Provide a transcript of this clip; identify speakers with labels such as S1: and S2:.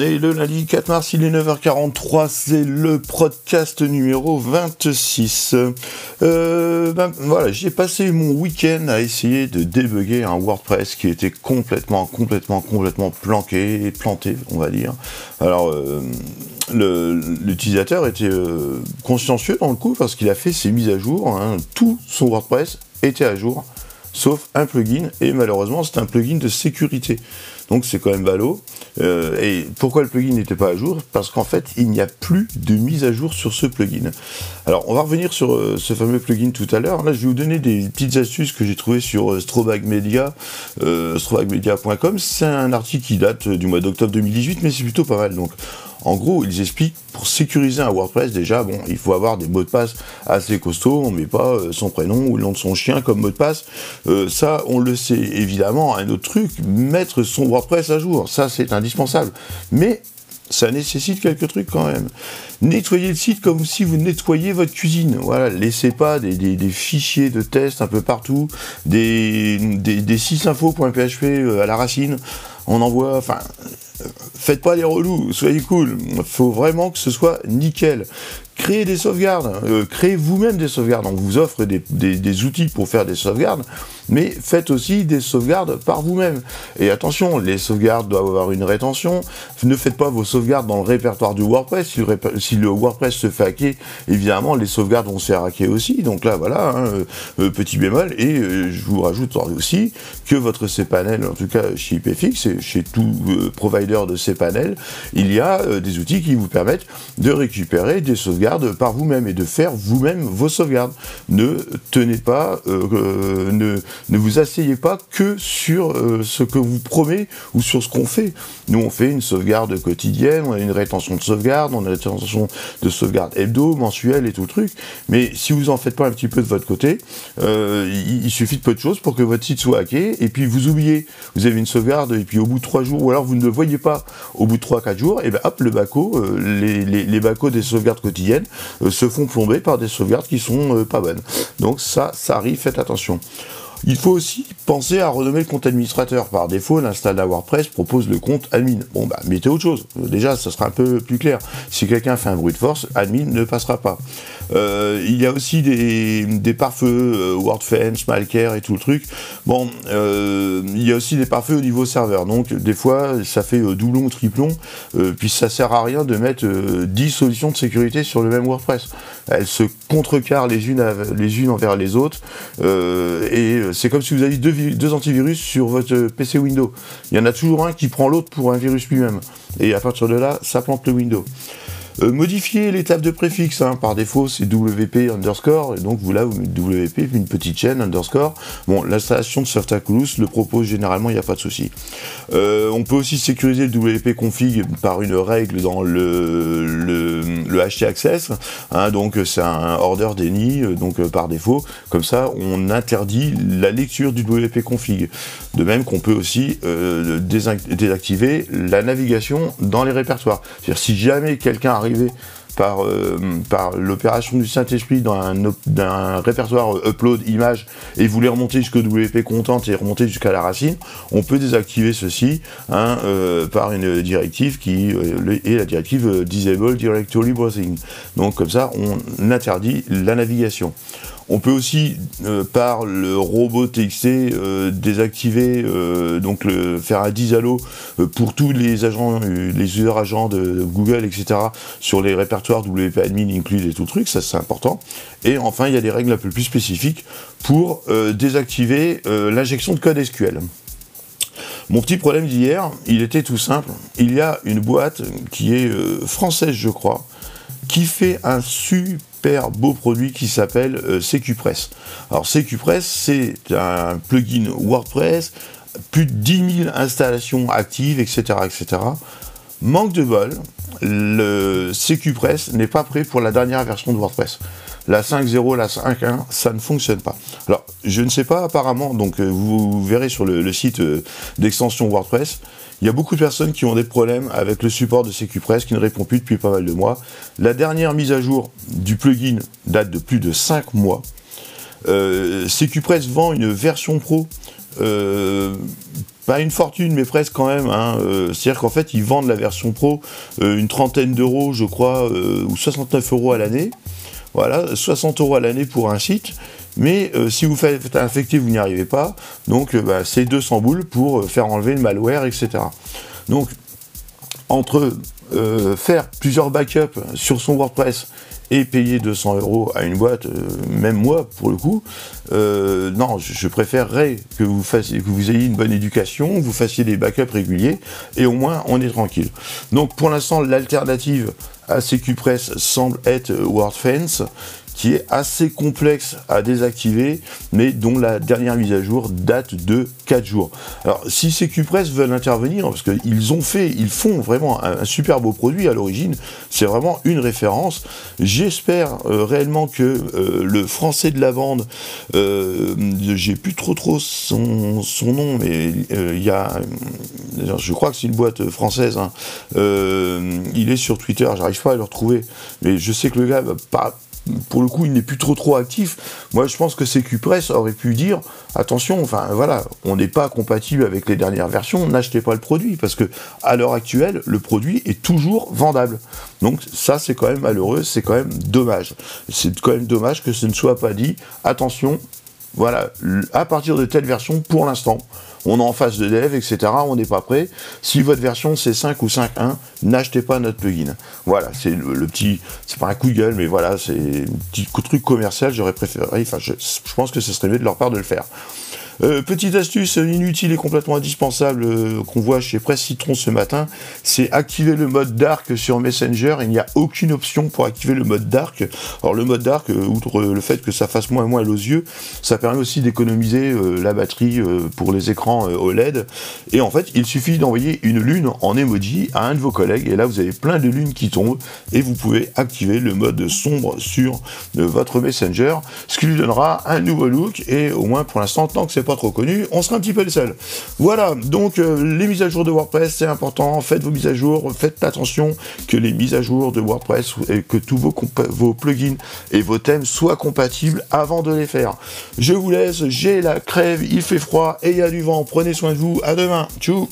S1: le lundi 4 mars, il est 9h43, c'est le podcast numéro 26. Euh, ben, voilà, j'ai passé mon week-end à essayer de débugger un WordPress qui était complètement, complètement, complètement planqué, planté, on va dire. Alors, euh, l'utilisateur était euh, consciencieux dans le coup parce qu'il a fait ses mises à jour, hein. tout son WordPress était à jour sauf un plugin, et malheureusement c'est un plugin de sécurité. Donc c'est quand même ballot. Euh, et pourquoi le plugin n'était pas à jour? Parce qu'en fait, il n'y a plus de mise à jour sur ce plugin. Alors on va revenir sur euh, ce fameux plugin tout à l'heure. Là, je vais vous donner des petites astuces que j'ai trouvées sur euh, Strobag Media, strobagmedia.com. C'est un article qui date du mois d'octobre 2018, mais c'est plutôt pas mal. Donc en gros, ils expliquent pour sécuriser un WordPress, déjà, bon, il faut avoir des mots de passe assez costauds. On met pas euh, son prénom ou le nom de son chien comme mot de passe. Euh, ça, on le sait évidemment. Un autre truc, mettre son WordPress à jour, ça c'est indispensable. Mais ça nécessite quelques trucs quand même. Nettoyez le site comme si vous nettoyiez votre cuisine. Voilà, laissez pas des, fichiers de test un peu partout, des, des, des 6info.php euh, à la racine. On envoie, enfin, faites pas les relous, soyez cool. Faut vraiment que ce soit nickel créez des sauvegardes, euh, créez vous-même des sauvegardes. On vous offre des, outils pour faire des sauvegardes, mais faites aussi des sauvegardes par vous-même. Et attention, les sauvegardes doivent avoir une rétention. Ne faites pas vos sauvegardes dans le répertoire du WordPress. Si le, WordPress se fait hacker, évidemment, les sauvegardes vont se faire hacker aussi. Donc là, voilà, hein, euh, euh, petit bémol. Et je vous rajoute aussi que votre cPanel, en tout cas chez IPFix et chez tout provider de cPanel, il y a des outils qui vous permettent de récupérer des sauvegardes par vous-même et de faire vous-même vos sauvegardes. Ne tenez pas, euh, euh, ne, ne vous asseyez pas que sur euh, ce que vous promet ou sur ce qu'on fait. Nous, on fait une sauvegarde quotidienne, on a une rétention de sauvegarde, on a une rétention de sauvegarde hebdo, mensuelle et tout le truc. Mais si vous en faites pas un petit peu de votre côté, il, suffit de peu de choses pour que votre site soit hacké et puis vous oubliez, vous avez une sauvegarde et puis au bout de trois jours, ou alors vous ne le voyez pas au bout de trois, quatre jours, et bien hop, le baco, les, les, les bacos des sauvegardes quotidiennes euh, se font plomber par des sauvegardes qui sont euh, pas bonnes. Donc ça, ça arrive, faites attention. Il faut aussi penser à renommer le compte administrateur. Par défaut, l'install WordPress propose le compte admin. Bon, bah, mettez autre chose. Déjà, ça sera un peu plus clair. Si quelqu'un fait un bruit de force, admin ne passera pas. Euh, il y a aussi des, pare-feux, euh, WordFence, Malcare et tout le truc. Bon, euh, il y a aussi des pare-feux au niveau serveur. Donc, des fois, ça fait doublon ou triplon. puis, ça sert à rien de mettre 10 solutions de sécurité sur le même WordPress. Elles se contrecarrent les unes, les unes envers les autres. et c'est comme si vous aviez deux, deux, antivirus sur votre PC Windows. Il y en a toujours un qui prend l'autre pour un virus lui-même. Et à partir de là, ça plante le Windows. Euh, modifier l'étape de préfixe, hein. par défaut c'est WP underscore, et donc vous là vous mettez WP, une petite chaîne underscore. Bon, l'installation de Softaculous le propose généralement, il n'y a pas de souci. Euh, on peut aussi sécuriser le WP config par une règle dans le, le, le access, hein. donc c'est un order déni, euh, donc par défaut, comme ça on interdit la lecture du WP config. De même qu'on peut aussi désactiver la navigation dans les répertoires. C'est-à-dire si jamais quelqu'un par, euh, par l'opération du Saint-Esprit dans un, répertoire euh, upload image et voulez remonter jusqu'au WP content et remonter jusqu'à la racine, on peut désactiver ceci hein, euh, par une directive qui est la directive Disable Directory Browsing. Donc comme ça, on interdit la navigation. On peut aussi, euh, par le robot TXT, euh, désactiver, euh, donc faire un disallo pour tous les agents, les users agents de Google, etc., sur les répertoires WP Admin inclus et tout truc, ça c'est important. Et enfin, il y a des règles un peu plus spécifiques pour désactiver l'injection de code SQL. Mon petit problème d'hier, il était tout simple. Il y a une boîte qui est française, je crois, qui fait un super beau produit qui s'appelle euh, CQPress. Alors CQPress, c'est un plugin WordPress, plus de 10 000 installations actives, etc. etc. Manque de bol, le CQPress n'est pas prêt pour la dernière version de WordPress. La 5.0, la 5.1, ça ne fonctionne pas. Alors, je ne sais pas apparemment, donc euh, vous verrez sur le, site euh, d'extension WordPress, il y a beaucoup de personnes qui ont des problèmes avec le support de CQPress qui ne répond plus depuis pas mal de mois. La dernière mise à jour du plugin date de plus de 5 mois. Euh, vend une version pro pas une fortune, mais presque quand même. Hein. C'est-à-dire qu'en fait, ils vendent la version pro une trentaine d'euros, je crois, ou 69 euros à l'année. Voilà, 60 euros à l'année pour un site. Mais si vous faites infecter, vous n'y arrivez pas. Donc, bah, c'est 200 boules pour faire enlever le malware, etc. Donc, entre faire plusieurs backups sur son WordPress et payer 200 euros à une boîte, euh, même moi pour le coup, euh, non, je, préférerais que vous, fassiez, que vous ayez une bonne éducation, vous fassiez des backups réguliers, et au moins on est tranquille. Donc pour l'instant, l'alternative à CQPress semble être WordFence qui est assez complexe à désactiver, mais dont la dernière mise à jour date de 4 jours. Alors, si CQPress veulent intervenir, parce qu'ils ont fait, ils font vraiment un, super beau produit à l'origine, c'est vraiment une référence. J'espère euh, réellement que euh, le français de la bande, euh, j'ai plus trop trop son, nom, mais il y a, je crois que c'est une boîte française, hein. il est sur Twitter, j'arrive pas à le retrouver, mais je sais que le gars va pas pour le coup, il n'est plus trop trop actif. Moi, je pense que CQPress aurait pu dire attention, enfin voilà, on n'est pas compatible avec les dernières versions, n'achetez pas le produit parce que à l'heure actuelle, le produit est toujours vendable. Donc ça, c'est quand même malheureux, c'est quand même dommage. C'est quand même dommage que ce ne soit pas dit attention, voilà, à partir de telle version, pour l'instant, on est en phase de dev, etc. On n'est pas prêt. Si votre version c'est 5 ou 5.1, n'achetez pas notre plugin. Voilà, c'est le, petit, c'est pas un coup de gueule, mais voilà, c'est un petit truc commercial. J'aurais préféré, enfin, je, je pense que ce serait mieux de leur part de le faire. Euh, petite astuce inutile et complètement indispensable euh, qu'on voit chez Presse Citron ce matin, c'est activer le mode dark sur Messenger. Il n'y a aucune option pour activer le mode dark. Alors le mode dark, euh, outre le fait que ça fasse moins moins aux yeux, ça permet aussi d'économiser la batterie pour les écrans OLED. Et en fait, il suffit d'envoyer une lune en emoji à un de vos collègues, et là vous avez plein de lunes qui tombent, et vous pouvez activer le mode sombre sur votre Messenger, ce qui lui donnera un nouveau look, et au moins pour l'instant, tant que c'est pas trop connu, on sera un petit peu le seul. Voilà, donc euh, les mises à jour de WordPress, c'est important, faites vos mises à jour, faites attention que les mises à jour de WordPress et que tous vos, vos plugins et vos thèmes soient compatibles avant de les faire. Je vous laisse, j'ai la crève, il fait froid et il y a du vent, prenez soin de vous, à demain, tchou